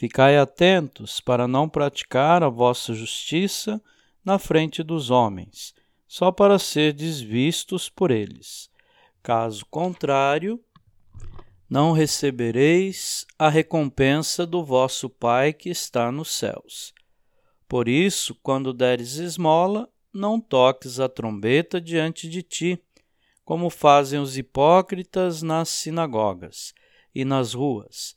Ficai atentos para não praticar a vossa justiça na frente dos homens, só para ser desvistos por eles. Caso contrário, não recebereis a recompensa do vosso Pai que está nos céus. Por isso, quando deres esmola, não toques a trombeta diante de ti, como fazem os hipócritas nas sinagogas e nas ruas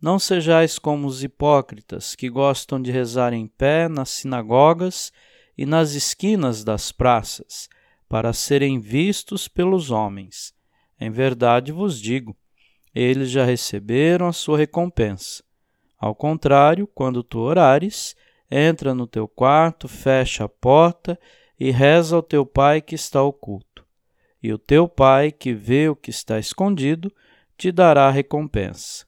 não sejais como os hipócritas, que gostam de rezar em pé nas sinagogas e nas esquinas das praças, para serem vistos pelos homens. Em verdade vos digo, eles já receberam a sua recompensa. Ao contrário, quando tu orares, entra no teu quarto, fecha a porta e reza ao teu pai que está oculto. E o teu pai, que vê o que está escondido, te dará recompensa.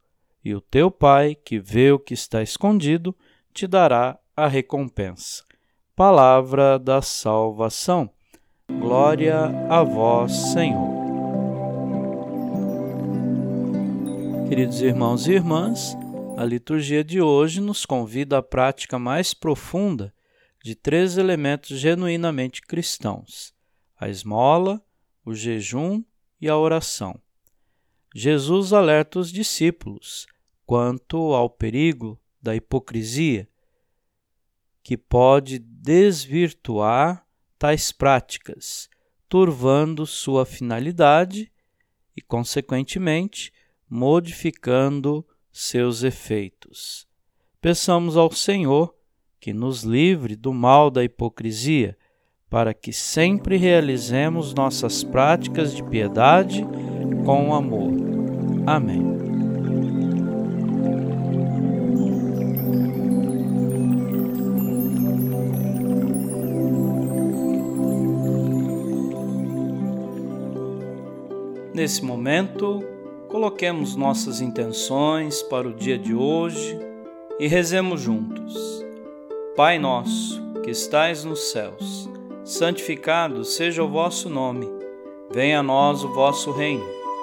e o teu Pai, que vê o que está escondido, te dará a recompensa. Palavra da salvação. Glória a vós, Senhor. Queridos irmãos e irmãs, a liturgia de hoje nos convida à prática mais profunda de três elementos genuinamente cristãos: a esmola, o jejum e a oração. Jesus alerta os discípulos quanto ao perigo da hipocrisia, que pode desvirtuar tais práticas, turvando sua finalidade e, consequentemente, modificando seus efeitos. Peçamos ao Senhor que nos livre do mal da hipocrisia, para que sempre realizemos nossas práticas de piedade com amor. Amém. Nesse momento, coloquemos nossas intenções para o dia de hoje e rezemos juntos. Pai nosso, que estais nos céus, santificado seja o vosso nome. Venha a nós o vosso reino.